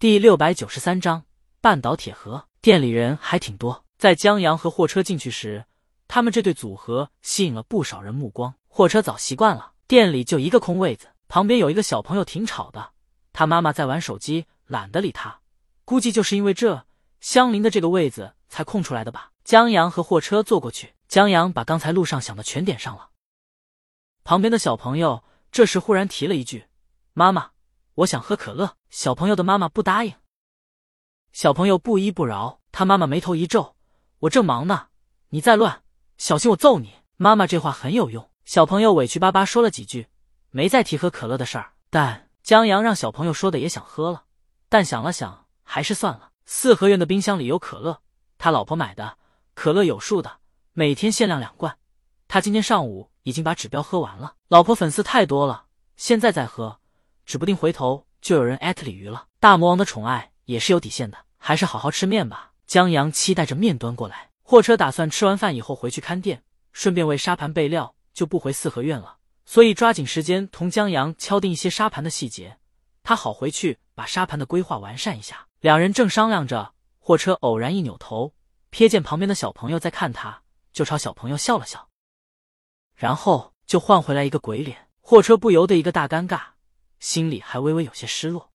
第六百九十三章半岛铁盒。店里人还挺多，在江阳和货车进去时，他们这对组合吸引了不少人目光。货车早习惯了，店里就一个空位子，旁边有一个小朋友挺吵的，他妈妈在玩手机，懒得理他。估计就是因为这，相邻的这个位子才空出来的吧。江阳和货车坐过去，江阳把刚才路上想的全点上了。旁边的小朋友这时忽然提了一句：“妈妈，我想喝可乐。”小朋友的妈妈不答应。小朋友不依不饶，他妈妈眉头一皱：“我正忙呢，你再乱，小心我揍你！”妈妈这话很有用，小朋友委屈巴巴说了几句，没再提喝可乐的事儿。但江阳让小朋友说的也想喝了，但想了想，还是算了。四合院的冰箱里有可乐，他老婆买的，可乐有数的，每天限量两罐。他今天上午已经把指标喝完了。老婆粉丝太多了，现在再喝，指不定回头就有人艾特鲤鱼了。大魔王的宠爱。也是有底线的，还是好好吃面吧。江阳期待着面端过来，货车打算吃完饭以后回去看店，顺便为沙盘备料，就不回四合院了。所以抓紧时间同江阳敲定一些沙盘的细节，他好回去把沙盘的规划完善一下。两人正商量着，货车偶然一扭头，瞥见旁边的小朋友在看他，就朝小朋友笑了笑，然后就换回来一个鬼脸。货车不由得一个大尴尬，心里还微微有些失落。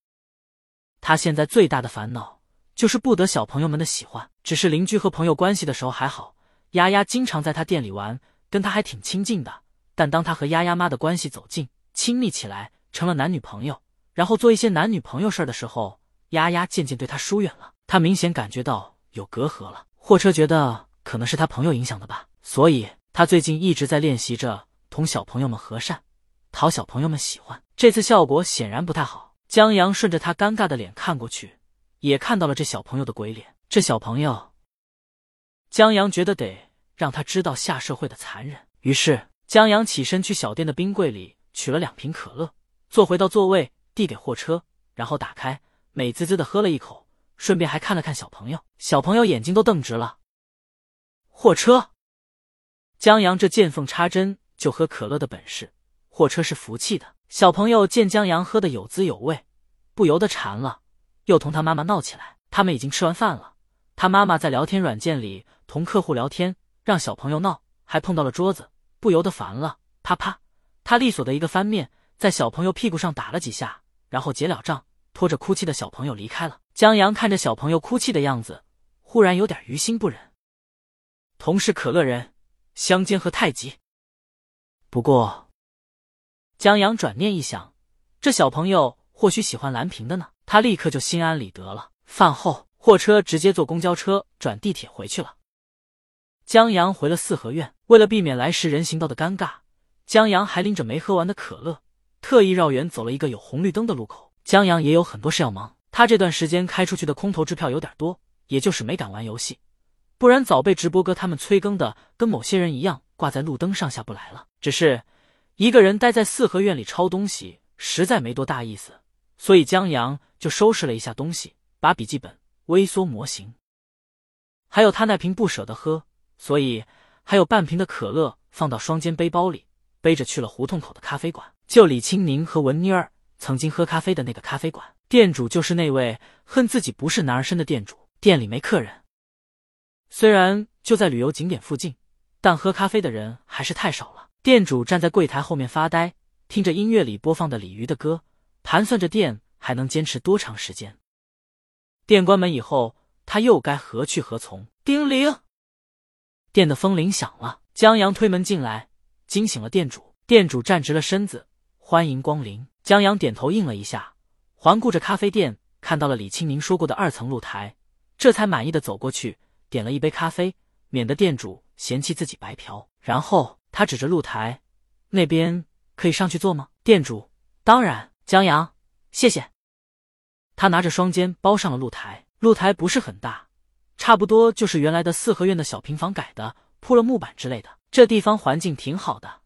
他现在最大的烦恼就是不得小朋友们的喜欢。只是邻居和朋友关系的时候还好，丫丫经常在他店里玩，跟他还挺亲近的。但当他和丫丫妈的关系走近、亲密起来，成了男女朋友，然后做一些男女朋友事儿的时候，丫丫渐渐对他疏远了。他明显感觉到有隔阂了。货车觉得可能是他朋友影响的吧，所以他最近一直在练习着同小朋友们和善，讨小朋友们喜欢。这次效果显然不太好。江阳顺着他尴尬的脸看过去，也看到了这小朋友的鬼脸。这小朋友，江阳觉得得让他知道下社会的残忍。于是，江阳起身去小店的冰柜里取了两瓶可乐，坐回到座位，递给货车，然后打开，美滋滋的喝了一口，顺便还看了看小朋友。小朋友眼睛都瞪直了。货车，江阳这见缝插针就喝可乐的本事，货车是服气的。小朋友见江阳喝的有滋有味，不由得馋了，又同他妈妈闹起来。他们已经吃完饭了，他妈妈在聊天软件里同客户聊天，让小朋友闹，还碰到了桌子，不由得烦了，啪啪，他利索的一个翻面，在小朋友屁股上打了几下，然后结了账，拖着哭泣的小朋友离开了。江阳看着小朋友哭泣的样子，忽然有点于心不忍。同是可乐人，相煎何太急。不过。江阳转念一想，这小朋友或许喜欢蓝瓶的呢，他立刻就心安理得了。饭后，货车直接坐公交车转地铁回去了。江阳回了四合院，为了避免来时人行道的尴尬，江阳还拎着没喝完的可乐，特意绕远走了一个有红绿灯的路口。江阳也有很多事要忙，他这段时间开出去的空头支票有点多，也就是没敢玩游戏，不然早被直播哥他们催更的跟某些人一样挂在路灯上下不来了。只是。一个人待在四合院里抄东西，实在没多大意思，所以江阳就收拾了一下东西，把笔记本、微缩模型，还有他那瓶不舍得喝，所以还有半瓶的可乐放到双肩背包里，背着去了胡同口的咖啡馆。就李青宁和文妮儿曾经喝咖啡的那个咖啡馆，店主就是那位恨自己不是男儿身的店主。店里没客人，虽然就在旅游景点附近，但喝咖啡的人还是太少了。店主站在柜台后面发呆，听着音乐里播放的鲤鱼的歌，盘算着店还能坚持多长时间。店关门以后，他又该何去何从？叮铃，店的风铃响了。江阳推门进来，惊醒了店主。店主站直了身子，欢迎光临。江阳点头应了一下，环顾着咖啡店，看到了李清明说过的二层露台，这才满意的走过去，点了一杯咖啡，免得店主嫌弃自己白嫖。然后。他指着露台，那边可以上去坐吗？店主，当然。江阳，谢谢。他拿着双肩包上了露台。露台不是很大，差不多就是原来的四合院的小平房改的，铺了木板之类的。这地方环境挺好的，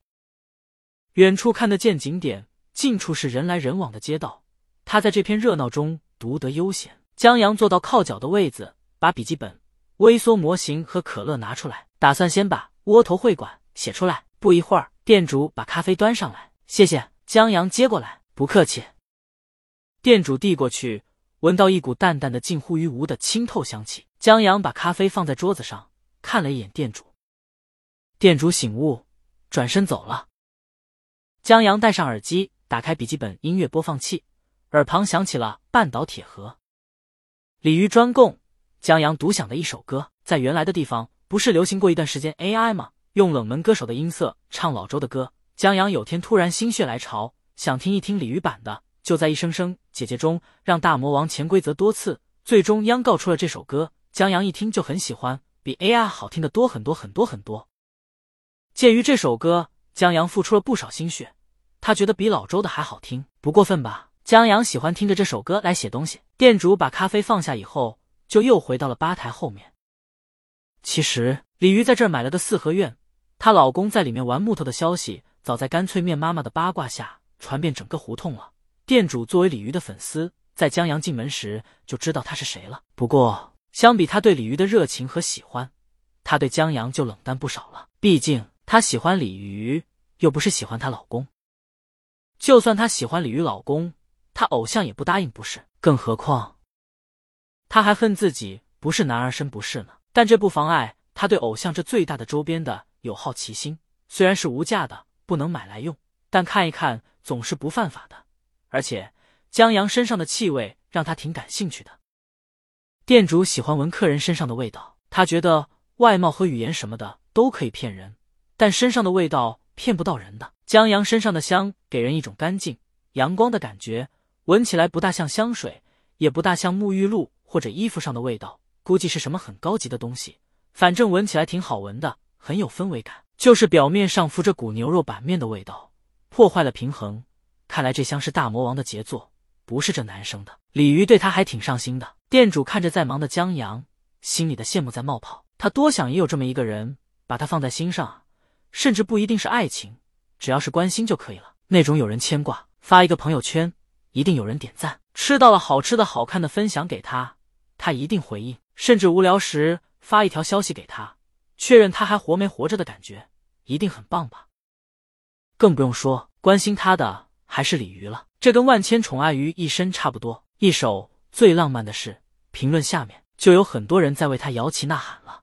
远处看得见景点，近处是人来人往的街道。他在这片热闹中独得悠闲。江阳坐到靠脚的位子，把笔记本、微缩模型和可乐拿出来，打算先把窝头会馆。写出来。不一会儿，店主把咖啡端上来，谢谢。江阳接过来，不客气。店主递过去，闻到一股淡淡的、近乎于无的清透香气。江阳把咖啡放在桌子上，看了一眼店主。店主醒悟，转身走了。江阳戴上耳机，打开笔记本音乐播放器，耳旁响起了《半岛铁盒》。鲤鱼专供。江阳独享的一首歌，在原来的地方不是流行过一段时间 AI 吗？用冷门歌手的音色唱老周的歌。江阳有天突然心血来潮，想听一听鲤鱼版的，就在一声声姐姐中让大魔王潜规则多次，最终央告出了这首歌。江阳一听就很喜欢，比 AI 好听的多很多很多很多。鉴于这首歌，江阳付出了不少心血，他觉得比老周的还好听，不过分吧？江阳喜欢听着这首歌来写东西。店主把咖啡放下以后。就又回到了吧台后面。其实鲤鱼在这儿买了个四合院，她老公在里面玩木头的消息，早在干脆面妈妈的八卦下传遍整个胡同了。店主作为鲤鱼的粉丝，在江阳进门时就知道他是谁了。不过，相比他对鲤鱼的热情和喜欢，他对江阳就冷淡不少了。毕竟他喜欢鲤鱼，又不是喜欢她老公。就算他喜欢鲤鱼老公，他偶像也不答应，不是？更何况。他还恨自己不是男儿身不是呢，但这不妨碍他对偶像这最大的周边的有好奇心。虽然是无价的，不能买来用，但看一看总是不犯法的。而且江阳身上的气味让他挺感兴趣的。店主喜欢闻客人身上的味道，他觉得外貌和语言什么的都可以骗人，但身上的味道骗不到人的。江阳身上的香给人一种干净阳光的感觉，闻起来不大像香水，也不大像沐浴露。或者衣服上的味道，估计是什么很高级的东西，反正闻起来挺好闻的，很有氛围感。就是表面上浮着股牛肉板面的味道，破坏了平衡。看来这香是大魔王的杰作，不是这男生的。鲤鱼对他还挺上心的。店主看着在忙的江阳，心里的羡慕在冒泡。他多想也有这么一个人，把他放在心上，甚至不一定是爱情，只要是关心就可以了。那种有人牵挂，发一个朋友圈，一定有人点赞。吃到了好吃的好看的，分享给他。他一定回应，甚至无聊时发一条消息给他，确认他还活没活着的感觉，一定很棒吧？更不用说关心他的还是鲤鱼了，这跟万千宠爱于一身差不多。一首最浪漫的事，评论下面就有很多人在为他摇旗呐喊了。